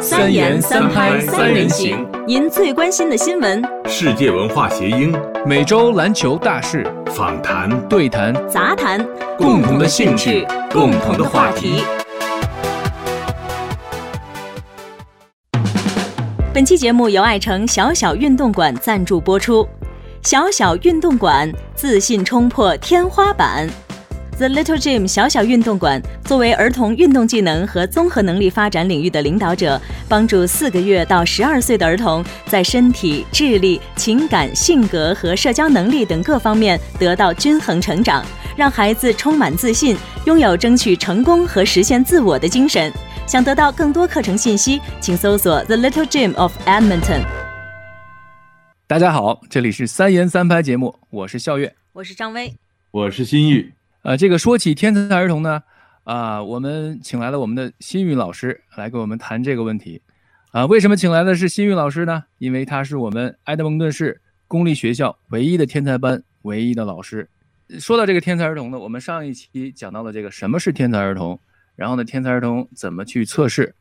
三言三拍三人行，您最关心的新闻，世界文化谐音，每周篮球大事，访谈。对谈。杂谈，共同的兴趣，共同的话题。本期节目由爱城小小运动馆赞助播出。小小运动馆，自信冲破天花板。The Little Gym 小小运动馆作为儿童运动技能和综合能力发展领域的领导者，帮助四个月到十二岁的儿童在身体、智力、情感、性格和社交能力等各方面得到均衡成长，让孩子充满自信，拥有争取成功和实现自我的精神。想得到更多课程信息，请搜索 The Little Gym of Edmonton。大家好，这里是三言三拍节目，我是笑月，我是张威，我是心玉。呃，这个说起天才儿童呢，啊，我们请来了我们的新宇老师来跟我们谈这个问题。啊，为什么请来的是新宇老师呢？因为他是我们埃德蒙顿市公立学校唯一的天才班唯一的老师。说到这个天才儿童呢，我们上一期讲到了这个什么是天才儿童，然后呢，天才儿童怎么去测试。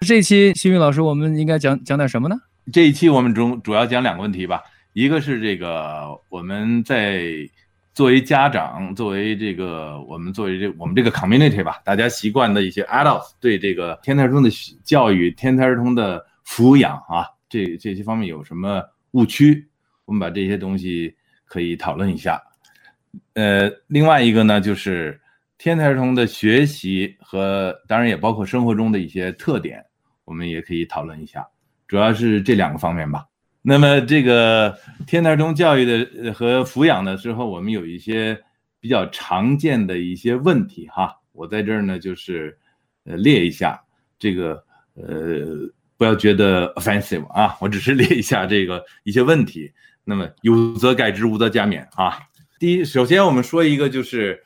这期新宇老师，我们应该讲讲点什么呢？这一期我们主主要讲两个问题吧，一个是这个我们在作为家长，作为这个我们作为这我们这个 community 吧，大家习惯的一些 adults 对这个天才儿童的教育、天才儿童的抚养啊，这这些方面有什么误区？我们把这些东西可以讨论一下。呃，另外一个呢，就是天才儿童的学习和当然也包括生活中的一些特点，我们也可以讨论一下。主要是这两个方面吧。那么，这个天才儿童教育的和抚养的时候，我们有一些比较常见的一些问题哈。我在这儿呢，就是呃列一下这个呃，不要觉得 offensive 啊，我只是列一下这个一些问题。那么有则改之，无则加勉啊。第一，首先我们说一个，就是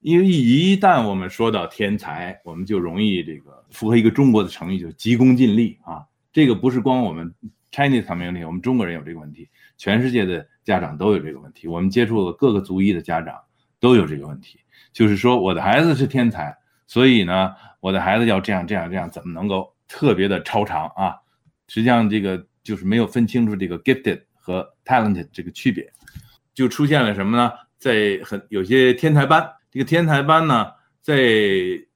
因为一旦我们说到天才，我们就容易这个符合一个中国的成语，就急功近利啊。这个不是光我们 Chinese community，我们中国人有这个问题，全世界的家长都有这个问题。我们接触了各个族裔的家长都有这个问题，就是说我的孩子是天才，所以呢，我的孩子要这样这样这样，怎么能够特别的超常啊？实际上这个就是没有分清楚这个 gifted 和 talented 这个区别，就出现了什么呢？在很有些天才班，这个天才班呢，在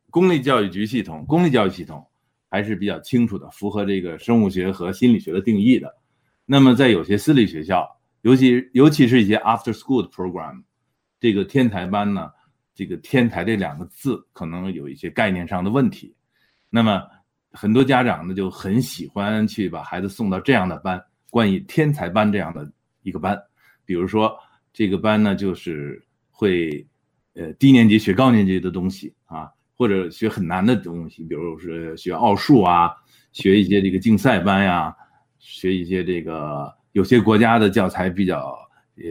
公立教育局系统、公立教育系统。还是比较清楚的，符合这个生物学和心理学的定义的。那么在有些私立学校，尤其尤其是一些 after school 的 program，这个天才班呢，这个“天才”这两个字可能有一些概念上的问题。那么很多家长呢就很喜欢去把孩子送到这样的班，关于天才班这样的一个班。比如说这个班呢，就是会呃低年级学高年级的东西啊。或者学很难的东西，比如是学奥数啊，学一些这个竞赛班呀，学一些这个有些国家的教材比较呃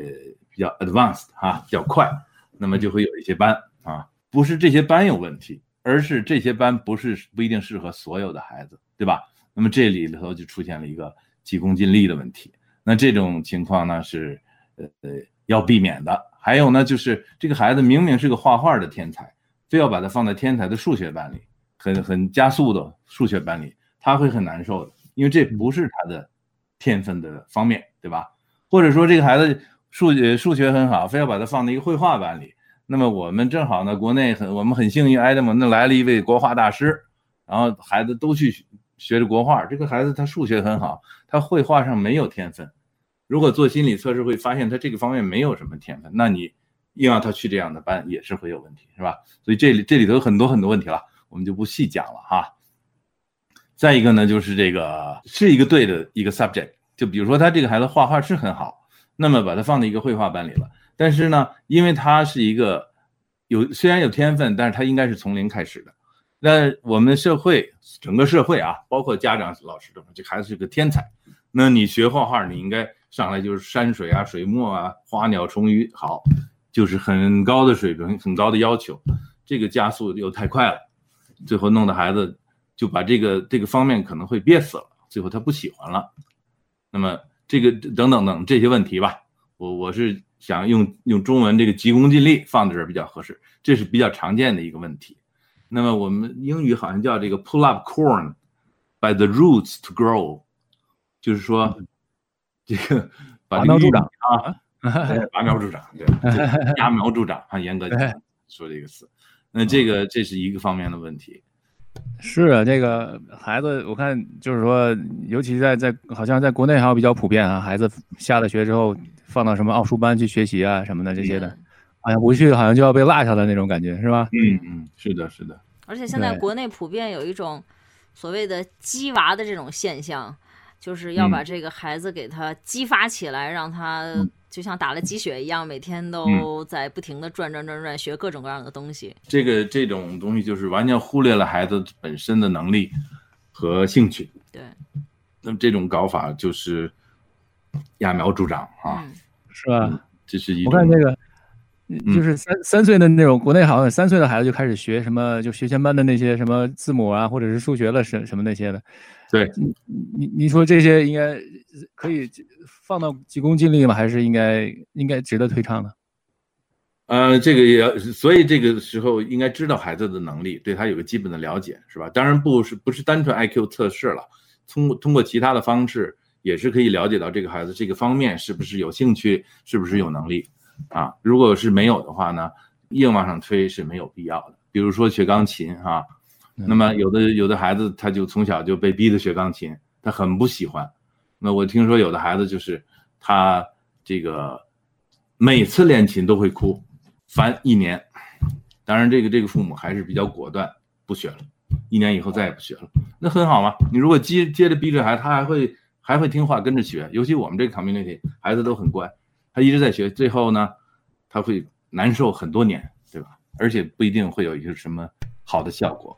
比较 advanced 哈，比较快，那么就会有一些班啊，不是这些班有问题，而是这些班不是不一定适合所有的孩子，对吧？那么这里头就出现了一个急功近利的问题，那这种情况呢是呃呃要避免的。还有呢，就是这个孩子明明是个画画的天才。非要把它放在天才的数学班里，很很加速的数学班里，他会很难受的，因为这不是他的天分的方面，对吧？或者说这个孩子数学数学很好，非要把他放在一个绘画班里，那么我们正好呢，国内很我们很幸运，爱德蒙那来了一位国画大师，然后孩子都去学着国画，这个孩子他数学很好，他绘画上没有天分，如果做心理测试会发现他这个方面没有什么天分，那你。硬让他去这样的班也是会有问题，是吧？所以这里这里头有很多很多问题了，我们就不细讲了哈。再一个呢，就是这个是一个对的一个 subject，就比如说他这个孩子画画是很好，那么把他放在一个绘画班里了。但是呢，因为他是一个有虽然有天分，但是他应该是从零开始的。那我们社会整个社会啊，包括家长、老师都这孩子是个天才。那你学画画，你应该上来就是山水啊、水墨啊、花鸟虫鱼好。就是很高的水平，很高的要求，这个加速又太快了，最后弄得孩子就把这个这个方面可能会憋死了，最后他不喜欢了。那么这个等等等这些问题吧，我我是想用用中文这个急功近利放在这儿比较合适，这是比较常见的一个问题。那么我们英语好像叫这个 pull up corn，by the roots to grow，就是说这个 把这个助长啊，对 拔苗助长，对，揠苗助长啊，严格讲说这个词，那这个这是一个方面的问题。是啊，这个孩子，我看就是说，尤其在在好像在国内还有比较普遍啊，孩子下了学之后放到什么奥数班去学习啊什么的这些的，好像不去好像就要被落下的那种感觉，是吧？嗯嗯，是的，是的。而且现在国内普遍有一种所谓的“鸡娃”的这种现象，就是要把这个孩子给他激发起来，让他就像打了鸡血一样，每天都在不停的转转转转学各种各样的东西。这个这种东西就是完全忽略了孩子本身的能力和兴趣。对，那么这种搞法就是揠苗助长啊，是吧？这是一我看这个。就是三三岁的那种，国内好像三岁的孩子就开始学什么，就学前班的那些什么字母啊，或者是数学了什什么那些的。对，你你你说这些应该可以放到急功近利吗？还是应该应该值得推倡呢？呃，这个也要，所以这个时候应该知道孩子的能力，对他有个基本的了解，是吧？当然不是不是单纯 IQ 测试了，通过通过其他的方式也是可以了解到这个孩子这个方面是不是有兴趣，是不是有能力。啊，如果是没有的话呢，硬往上推是没有必要的。比如说学钢琴啊，那么有的有的孩子他就从小就被逼着学钢琴，他很不喜欢。那我听说有的孩子就是他这个每次练琴都会哭，烦一年。当然这个这个父母还是比较果断，不学了，一年以后再也不学了，那很好嘛。你如果接接着逼着孩子，他还会还会听话跟着学。尤其我们这个 community 孩子都很乖。他一直在学，最后呢，他会难受很多年，对吧？而且不一定会有一个什么好的效果，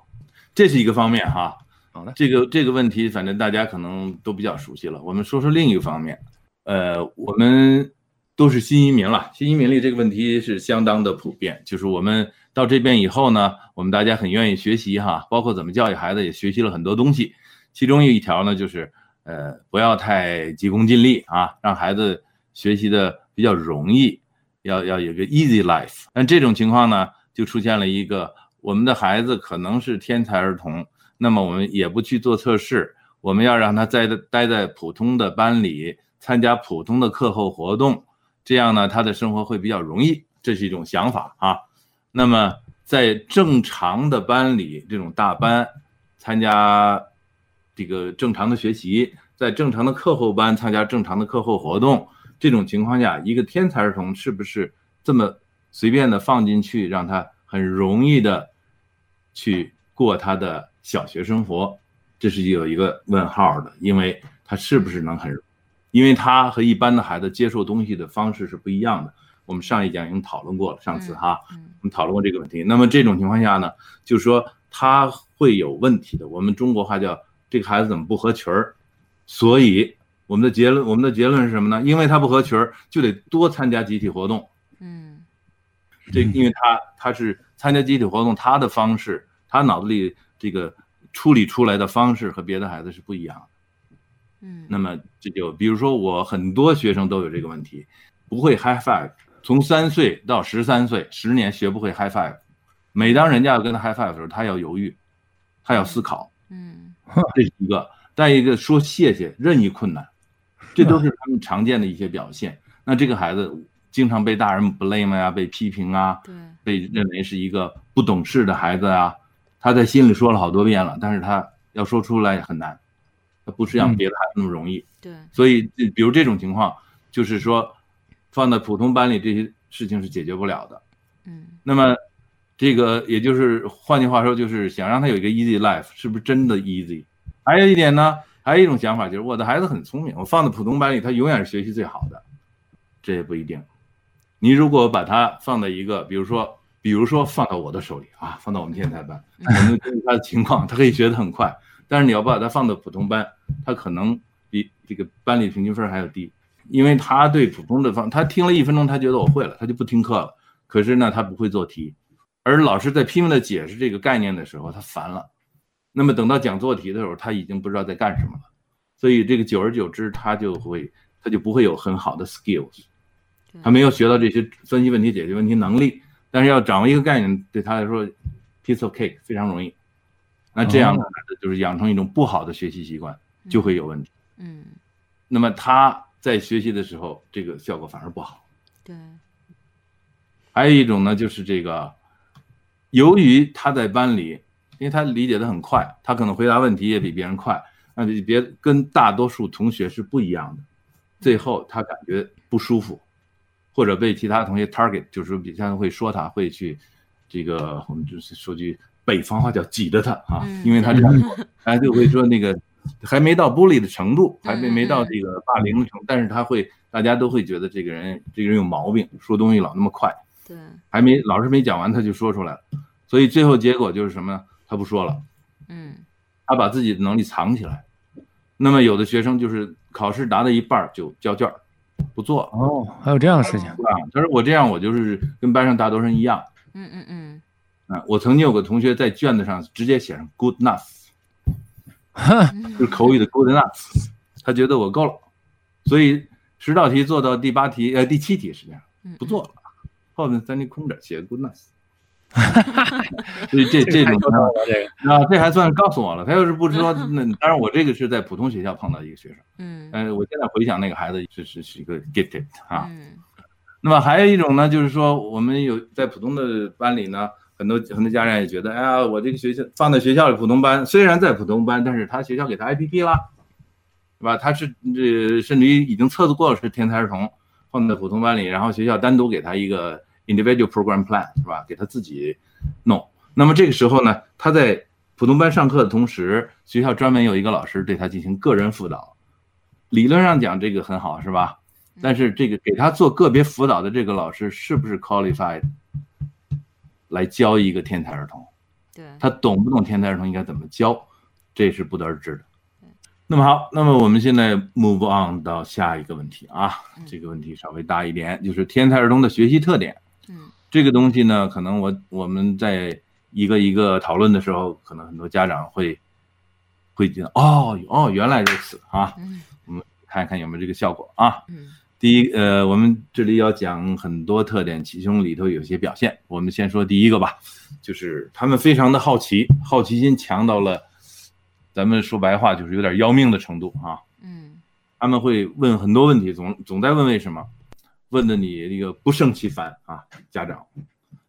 这是一个方面哈。好的，这个这个问题，反正大家可能都比较熟悉了。我们说说另一个方面，呃，我们都是新移民了，新移民里这个问题是相当的普遍。就是我们到这边以后呢，我们大家很愿意学习哈，包括怎么教育孩子，也学习了很多东西。其中有一条呢，就是呃，不要太急功近利啊，让孩子学习的。比较容易，要要有个 easy life，但这种情况呢，就出现了一个，我们的孩子可能是天才儿童，那么我们也不去做测试，我们要让他在待在普通的班里，参加普通的课后活动，这样呢，他的生活会比较容易，这是一种想法啊。那么在正常的班里，这种大班，参加这个正常的学习，在正常的课后班参加正常的课后活动。这种情况下，一个天才儿童是不是这么随便的放进去，让他很容易的去过他的小学生活？这是有一个问号的，因为他是不是能很，因为他和一般的孩子接受东西的方式是不一样的。我们上一讲已经讨论过了，上次哈，我们讨论过这个问题。那么这种情况下呢，就是说他会有问题的。我们中国话叫这个孩子怎么不合群儿？所以。我们的结论，我们的结论是什么呢？因为他不合群儿，就得多参加集体活动。嗯，这因为他他是参加集体活动，他的方式，他脑子里这个处理出来的方式和别的孩子是不一样的。嗯，那么这就比如说我很多学生都有这个问题，不会 high five，从三岁到十三岁，十年学不会 high five。每当人家要跟他 high five 的时候，他要犹豫，他要思考。嗯，这是一个。再一个说谢谢，任意困难。这都是他们常见的一些表现。那这个孩子经常被大人 blame 呀，被批评啊，被认为是一个不懂事的孩子啊。他在心里说了好多遍了，但是他要说出来很难，他不是像别的孩子那么容易。对，所以比如这种情况，就是说放在普通班里，这些事情是解决不了的。嗯，那么这个也就是换句话说，就是想让他有一个 easy life，是不是真的 easy？还有一点呢。还有一种想法就是，我的孩子很聪明，我放在普通班里，他永远是学习最好的。这也不一定。你如果把他放在一个，比如说，比如说放到我的手里啊，放到我们天才班，可能根据他的情况，他可以学得很快。但是你要把他放到普通班，他可能比这个班里平均分还要低，因为他对普通的方，他听了一分钟，他觉得我会了，他就不听课了。可是呢，他不会做题，而老师在拼命的解释这个概念的时候，他烦了。那么等到讲做题的时候，他已经不知道在干什么了，所以这个久而久之，他就会他就不会有很好的 skills，他没有学到这些分析问题、解决问题能力。但是要掌握一个概念，对他来说，piece of cake 非常容易。那这样的孩子就是养成一种不好的学习习惯，就会有问题。嗯，那么他在学习的时候，这个效果反而不好。对，还有一种呢，就是这个，由于他在班里，因为他理解的很快，他可能回答问题也比别人快，那你别跟大多数同学是不一样的。最后他感觉不舒服，或者被其他同学 target，就是比他会说他会去这个，我们就是说句北方话叫挤着他啊，因为他这样，他就会说那个还没到 bully 的程度，还没没到这个霸凌的程度，但是他会大家都会觉得这个人这个人有毛病，说东西老那么快。对，还没老师没讲完他就说出来了，所以最后结果就是什么呢？他不说了，嗯，他把自己的能力藏起来。那么有的学生就是考试答到一半就交卷不做哦，还有这样的事情啊？他说我这样我就是跟班上大多数人一样。嗯嗯嗯，啊，我曾经有个同学在卷子上直接写上 good enough，就是口语的 good enough，他觉得我够了，所以十道题做到第八题呃第七题是这样不做了。后面三题空着，写 good enough，所 以这这种啊，这还算告诉我了。他要是不知道，那当然我这个是在普通学校碰到一个学生，嗯，呃，我现在回想那个孩子是是是一个 gifted 啊。嗯那么还有一种呢，就是说我们有在普通的班里呢，很多很多家长也觉得，哎呀，我这个学校放在学校里普通班，虽然在普通班，但是他学校给他 IPP 了，是吧？他是这甚至于已经测试过了是天才儿童，放在普通班里，然后学校单独给他一个。Individual program plan 是吧？给他自己弄。那么这个时候呢，他在普通班上课的同时，学校专门有一个老师对他进行个人辅导。理论上讲，这个很好，是吧？但是这个给他做个别辅导的这个老师是不是 qualified 来教一个天才儿童？对，他懂不懂天才儿童应该怎么教？这是不得而知的。那么好，那么我们现在 move on 到下一个问题啊，这个问题稍微大一点，就是天才儿童的学习特点。嗯，这个东西呢，可能我我们在一个一个讨论的时候，可能很多家长会会觉得，哦哦，原来如此啊。嗯，我们看一看有没有这个效果啊。嗯，第一，呃，我们这里要讲很多特点，其中里头有些表现。我们先说第一个吧，就是他们非常的好奇，好奇心强到了，咱们说白话就是有点要命的程度啊。嗯，他们会问很多问题，总总在问为什么。问的你那个不胜其烦啊，家长。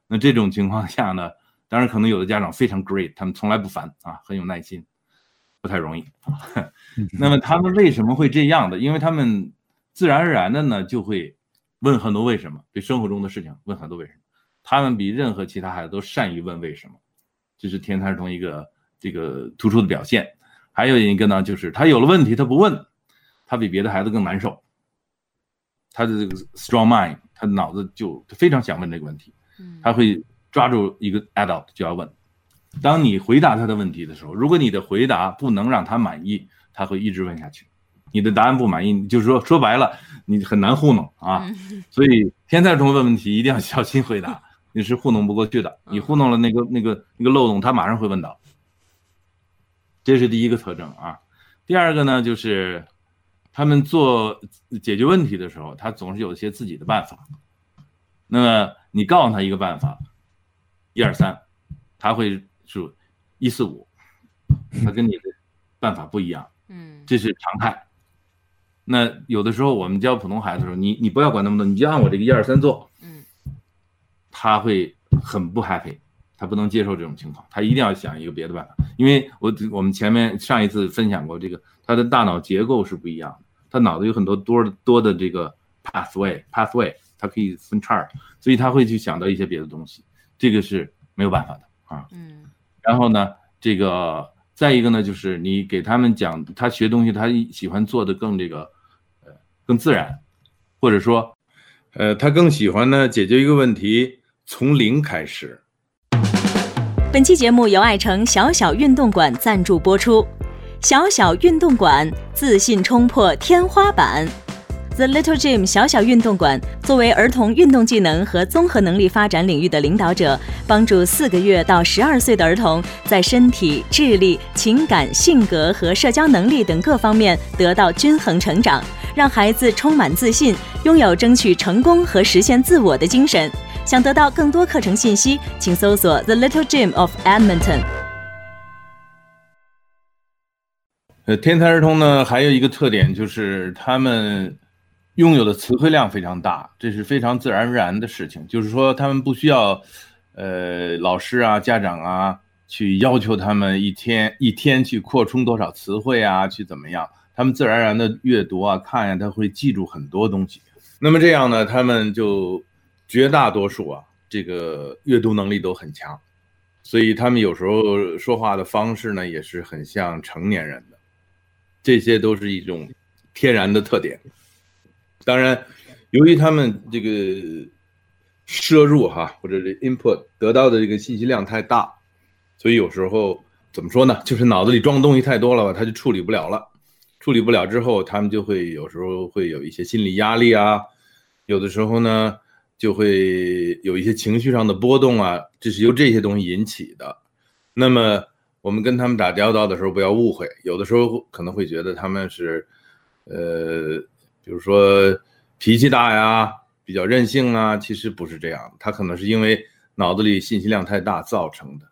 那这种情况下呢，当然可能有的家长非常 great，他们从来不烦啊，很有耐心，不太容易啊。那么他们为什么会这样的？因为他们自然而然的呢，就会问很多为什么，对生活中的事情问很多为什么。他们比任何其他孩子都善于问为什么，这是天才儿童一个这个突出的表现。还有一个呢，就是他有了问题他不问，他比别的孩子更难受。他的这个 strong mind，他脑子就非常想问这个问题，他会抓住一个 adult 就要问。当你回答他的问题的时候，如果你的回答不能让他满意，他会一直问下去。你的答案不满意，就是说说白了，你很难糊弄啊。所以天才儿童问问题一定要小心回答，你是糊弄不过去的。你糊弄了那个那个那个漏洞，他马上会问到。这是第一个特征啊。第二个呢，就是。他们做解决问题的时候，他总是有一些自己的办法。那么你告诉他一个办法，一二三，他会数一四五，他跟你的办法不一样，嗯，这是常态。那有的时候我们教普通孩子的时候，你你不要管那么多，你就按我这个一二三做，嗯，他会很不 happy，他不能接受这种情况，他一定要想一个别的办法。因为我我们前面上一次分享过，这个他的大脑结构是不一样的。他脑子有很多多多的这个 pathway，pathway，他可以分叉，所以他会去想到一些别的东西，这个是没有办法的啊。嗯。然后呢，这个再一个呢，就是你给他们讲，他学东西，他喜欢做的更这个，呃，更自然，或者说，呃，他更喜欢呢解决一个问题从零开始。本期节目由爱城小小运动馆赞助播出。小小运动馆，自信冲破天花板。The Little Gym 小小运动馆作为儿童运动技能和综合能力发展领域的领导者，帮助四个月到十二岁的儿童在身体、智力、情感、性格和社交能力等各方面得到均衡成长，让孩子充满自信，拥有争取成功和实现自我的精神。想得到更多课程信息，请搜索 The Little Gym of Edmonton。呃，天才儿童呢，还有一个特点就是他们拥有的词汇量非常大，这是非常自然而然的事情。就是说，他们不需要，呃，老师啊、家长啊去要求他们一天一天去扩充多少词汇啊，去怎么样，他们自然而然的阅读啊、看呀，他会记住很多东西。那么这样呢，他们就绝大多数啊，这个阅读能力都很强。所以他们有时候说话的方式呢，也是很像成年人的，这些都是一种天然的特点。当然，由于他们这个摄入哈或者是 input 得到的这个信息量太大，所以有时候怎么说呢？就是脑子里装的东西太多了吧，他就处理不了了。处理不了之后，他们就会有时候会有一些心理压力啊，有的时候呢。就会有一些情绪上的波动啊，这是由这些东西引起的。那么我们跟他们打交道的时候，不要误会，有的时候可能会觉得他们是，呃，比如说脾气大呀，比较任性啊，其实不是这样，他可能是因为脑子里信息量太大造成的。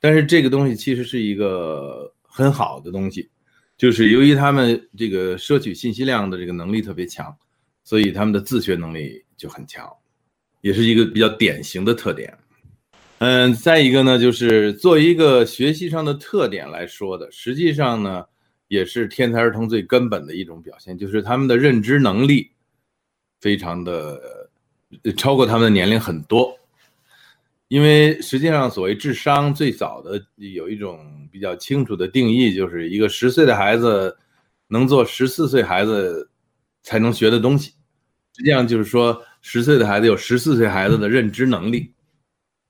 但是这个东西其实是一个很好的东西，就是由于他们这个摄取信息量的这个能力特别强，所以他们的自学能力就很强。也是一个比较典型的特点，嗯，再一个呢，就是作为一个学习上的特点来说的，实际上呢，也是天才儿童最根本的一种表现，就是他们的认知能力非常的超过他们的年龄很多。因为实际上，所谓智商，最早的有一种比较清楚的定义，就是一个十岁的孩子能做十四岁孩子才能学的东西。实际上就是说。十岁的孩子有十四岁孩子的认知能力，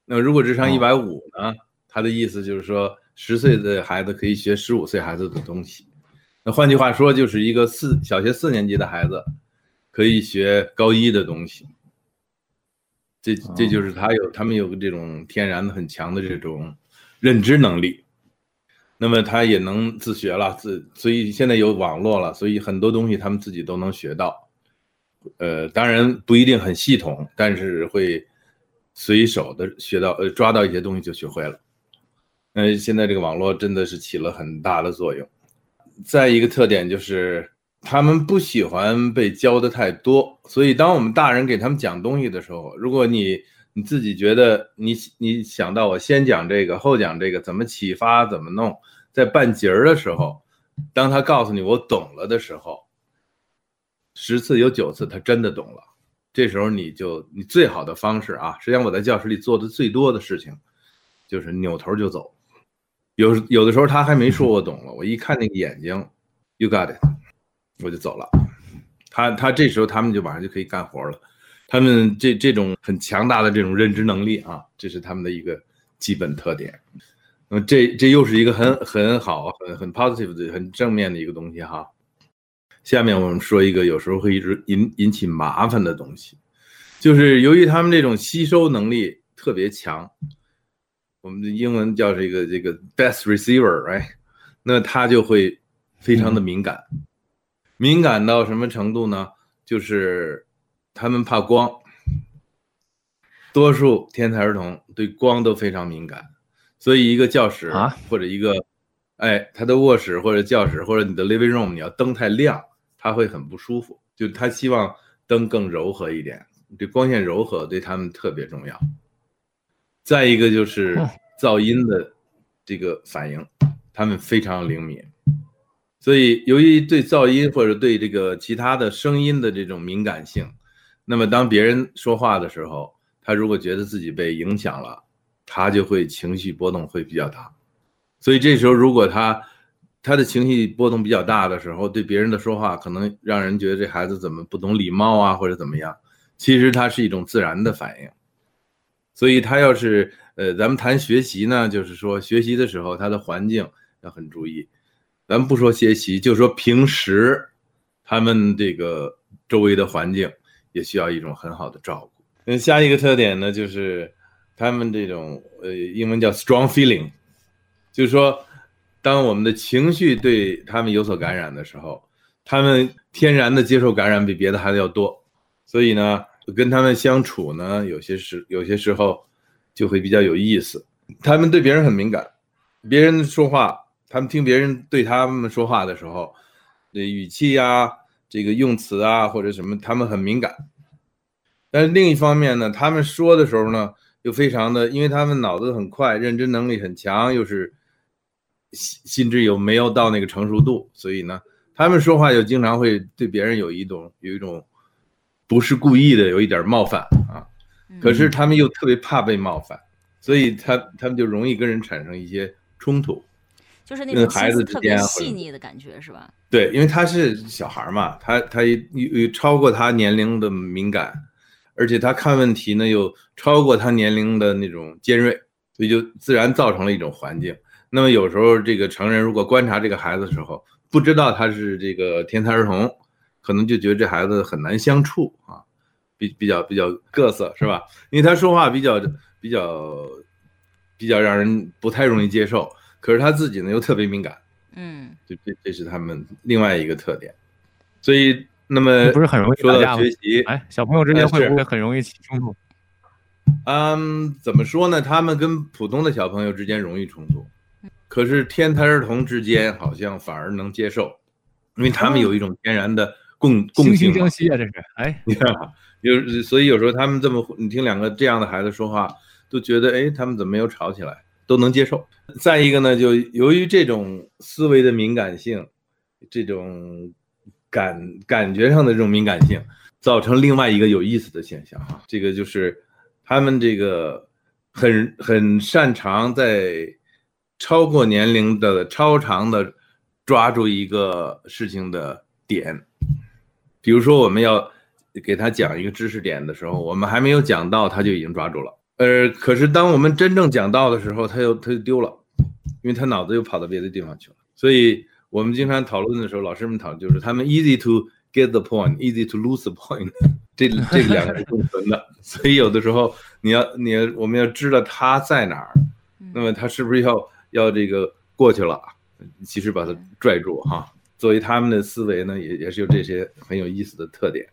那如果智商一百五呢？他的意思就是说，十岁的孩子可以学十五岁孩子的东西。那换句话说，就是一个四小学四年级的孩子可以学高一的东西。这这就是他有他们有个这种天然的很强的这种认知能力。那么他也能自学了，自所以现在有网络了，所以很多东西他们自己都能学到。呃，当然不一定很系统，但是会随手的学到，呃，抓到一些东西就学会了。嗯，现在这个网络真的是起了很大的作用。再一个特点就是，他们不喜欢被教的太多，所以当我们大人给他们讲东西的时候，如果你你自己觉得你你想到我先讲这个后讲这个，怎么启发怎么弄，在半截儿的时候，当他告诉你我懂了的时候。十次有九次他真的懂了，这时候你就你最好的方式啊，实际上我在教室里做的最多的事情，就是扭头就走。有有的时候他还没说我懂了，我一看那个眼睛，You got it，我就走了。他他这时候他们就马上就可以干活了。他们这这种很强大的这种认知能力啊，这是他们的一个基本特点。那么这这又是一个很很好很很 positive 的很正面的一个东西哈。下面我们说一个有时候会一直引引起麻烦的东西，就是由于他们这种吸收能力特别强，我们的英文叫这个这个 best receiver，right？那他就会非常的敏感，敏感到什么程度呢？就是他们怕光，多数天才儿童对光都非常敏感，所以一个教室啊或者一个，哎，他的卧室或者教室或者你的 living room，你要灯太亮。他会很不舒服，就他希望灯更柔和一点，这光线柔和对他们特别重要。再一个就是噪音的这个反应，他们非常灵敏，所以由于对噪音或者对这个其他的声音的这种敏感性，那么当别人说话的时候，他如果觉得自己被影响了，他就会情绪波动会比较大。所以这时候如果他。他的情绪波动比较大的时候，对别人的说话可能让人觉得这孩子怎么不懂礼貌啊，或者怎么样？其实他是一种自然的反应。所以他要是呃，咱们谈学习呢，就是说学习的时候他的环境要很注意。咱们不说学习，就说平时他们这个周围的环境也需要一种很好的照顾。那下一个特点呢，就是他们这种呃，英文叫 strong feeling，就是说。当我们的情绪对他们有所感染的时候，他们天然的接受感染比别的孩子要多，所以呢，跟他们相处呢，有些时有些时候就会比较有意思。他们对别人很敏感，别人说话他们听别人对他们说话的时候，这语气呀、这个用词啊或者什么，他们很敏感。但是另一方面呢，他们说的时候呢，又非常的，因为他们脑子很快，认知能力很强，又是心心智有没有到那个成熟度，所以呢，他们说话就经常会对别人有一种有一种不是故意的，有一点冒犯啊。可是他们又特别怕被冒犯，所以他他们就容易跟人产生一些冲突。就是那种孩子特别细腻的感觉，是吧？对，因为他是小孩嘛，他他有有超过他年龄的敏感，而且他看问题呢又超过他年龄的那种尖锐，所以就自然造成了一种环境。那么有时候这个成人如果观察这个孩子的时候，不知道他是这个天才儿童，可能就觉得这孩子很难相处啊，比比较比较各色是吧？因为他说话比较比较比较让人不太容易接受，可是他自己呢又特别敏感。嗯这这这是他们另外一个特点，所以那么不是很容易说打架吗到学习，哎，小朋友之间会不会很容易起冲突？嗯，怎么说呢？他们跟普通的小朋友之间容易冲突，可是天才儿童之间好像反而能接受，因为他们有一种天然的共共惺性惺惺相惜啊，这是。哎，你看吧，有所以有时候他们这么，你听两个这样的孩子说话，都觉得哎，他们怎么没有吵起来，都能接受。再一个呢，就由于这种思维的敏感性，这种感感觉上的这种敏感性，造成另外一个有意思的现象哈，这个就是他们这个很很擅长在超过年龄的超长的抓住一个事情的点，比如说我们要给他讲一个知识点的时候，我们还没有讲到，他就已经抓住了。呃，可是当我们真正讲到的时候，他又他就丢了，因为他脑子又跑到别的地方去了。所以我们经常讨论的时候，老师们讨论就是他们 easy to get the point，easy to lose the point，这这两个是共存的。所以有的时候你要你要我们要知道他在哪儿，那么他是不是要要这个过去了，及时把他拽住哈。作为他们的思维呢，也也是有这些很有意思的特点。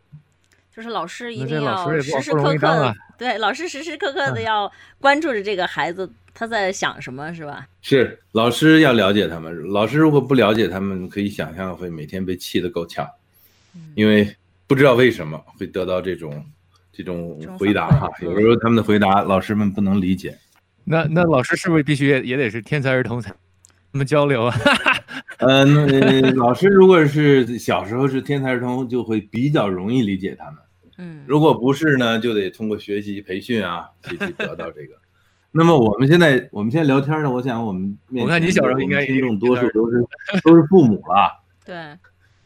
就是老师一定要时时刻刻对，老师时时刻刻的要关注着这个孩子他在想什么，是吧？是老师要了解他们，老师如果不了解他们，可以想象会每天被气得够呛，因为不知道为什么会得到这种这种回答哈。有时候他们的回答老师们不能理解。那那老师是不是必须也也得是天才儿童才他们交流啊？呃，那老师如果是小时候是天才儿童，就会比较容易理解他们。嗯如果不是呢，就得通过学习培训啊，去去得到这个。那么我们现在我们现在聊天呢，我想我们面我看你小时候应该听众多数都是 都是父母了。对，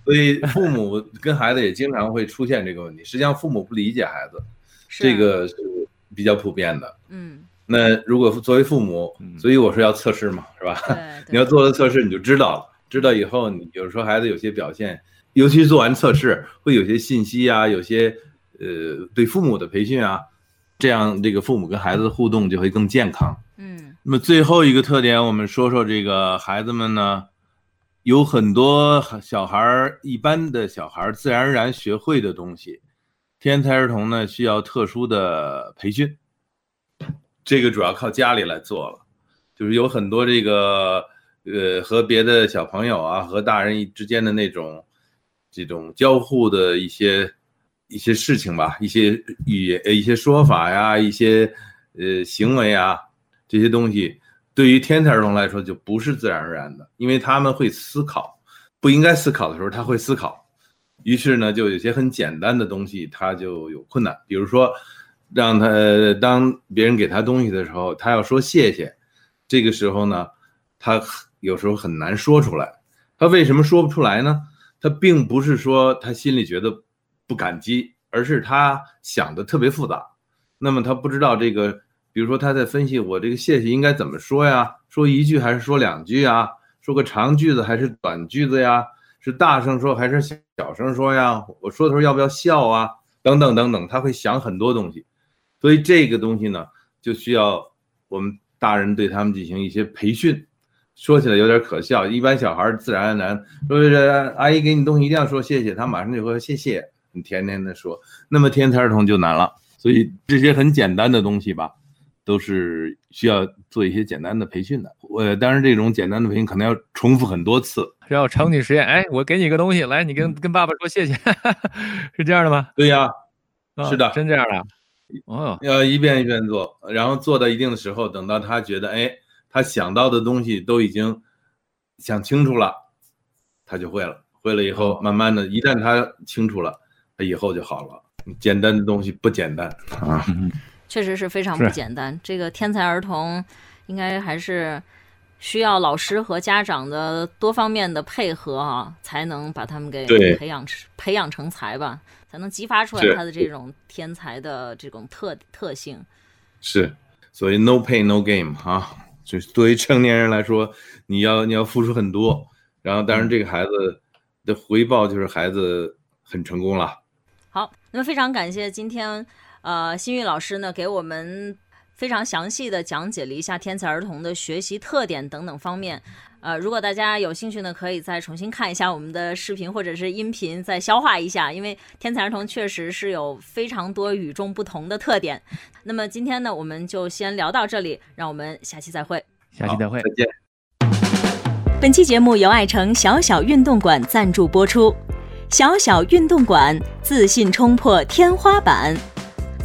所以父母跟孩子也经常会出现这个问题。实际上，父母不理解孩子，是这个是比较普遍的。嗯，那如果作为父母嗯，所以我说要测试嘛，是吧？你要做了测试，你就知道了。知道以后，你有时候孩子有些表现，尤其做完测试，会有些信息啊，有些呃对父母的培训啊，这样这个父母跟孩子的互动就会更健康。嗯那么最后一个特点，我们说说这个孩子们呢，有很多小孩儿，一般的小孩儿自然而然学会的东西，天才儿童呢需要特殊的培训，这个主要靠家里来做了，就是有很多这个呃和别的小朋友啊和大人之间的那种这种交互的一些一些事情吧，一些语言、一些说法呀，一些呃行为啊。这些东西对于天才儿童来说就不是自然而然的，因为他们会思考，不应该思考的时候他会思考，于是呢，就有些很简单的东西他就有困难，比如说让他当别人给他东西的时候，他要说谢谢，这个时候呢，他有时候很难说出来。他为什么说不出来呢？他并不是说他心里觉得不感激，而是他想的特别复杂，那么他不知道这个。比如说他在分析我这个谢谢应该怎么说呀？说一句还是说两句啊？说个长句子还是短句子呀？是大声说还是小声说呀？我说的时候要不要笑啊？等等等等，他会想很多东西，所以这个东西呢，就需要我们大人对他们进行一些培训。说起来有点可笑，一般小孩自然而然说阿姨给你东西一定要说谢谢，他马上就说谢谢，你甜甜的说。那么天才儿童就难了，所以这些很简单的东西吧。都是需要做一些简单的培训的。我当然这种简单的培训可能要重复很多次，要场景实验。哎，我给你个东西，来，你跟跟爸爸说谢谢，是这样的吗？对呀，是的，真这样的。哦，要一遍一遍做，然后做到一定的时候，等到他觉得哎，他想到的东西都已经想清楚了，他就会了。会了以后，慢慢的一旦他清楚了，他以后就好了。简单的东西不简单啊，确实是非常不简单。这个天才儿童应该还是需要老师和家长的多方面的配合啊，才能把他们给培养培养成才吧，才能激发出来他的这种天才的这种特特性。是，所以 no pain no game 啊，就是对于成年人来说，你要你要付出很多，然后当然这个孩子的回报就是孩子很成功了。好，那么非常感谢今天，呃，新玉老师呢给我们非常详细的讲解了一下天才儿童的学习特点等等方面。呃，如果大家有兴趣呢，可以再重新看一下我们的视频或者是音频，再消化一下，因为天才儿童确实是有非常多与众不同的特点。那么今天呢，我们就先聊到这里，让我们下期再会。下期再会，再见。本期节目由爱城小小运动馆赞助播出。小小运动馆，自信冲破天花板。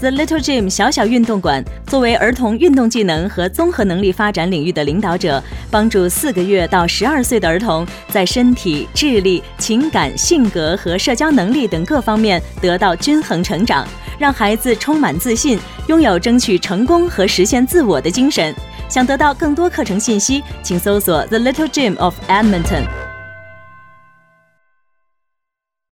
The Little Gym 小小运动馆作为儿童运动技能和综合能力发展领域的领导者，帮助四个月到十二岁的儿童在身体、智力、情感、性格和社交能力等各方面得到均衡成长，让孩子充满自信，拥有争取成功和实现自我的精神。想得到更多课程信息，请搜索 The Little Gym of Edmonton。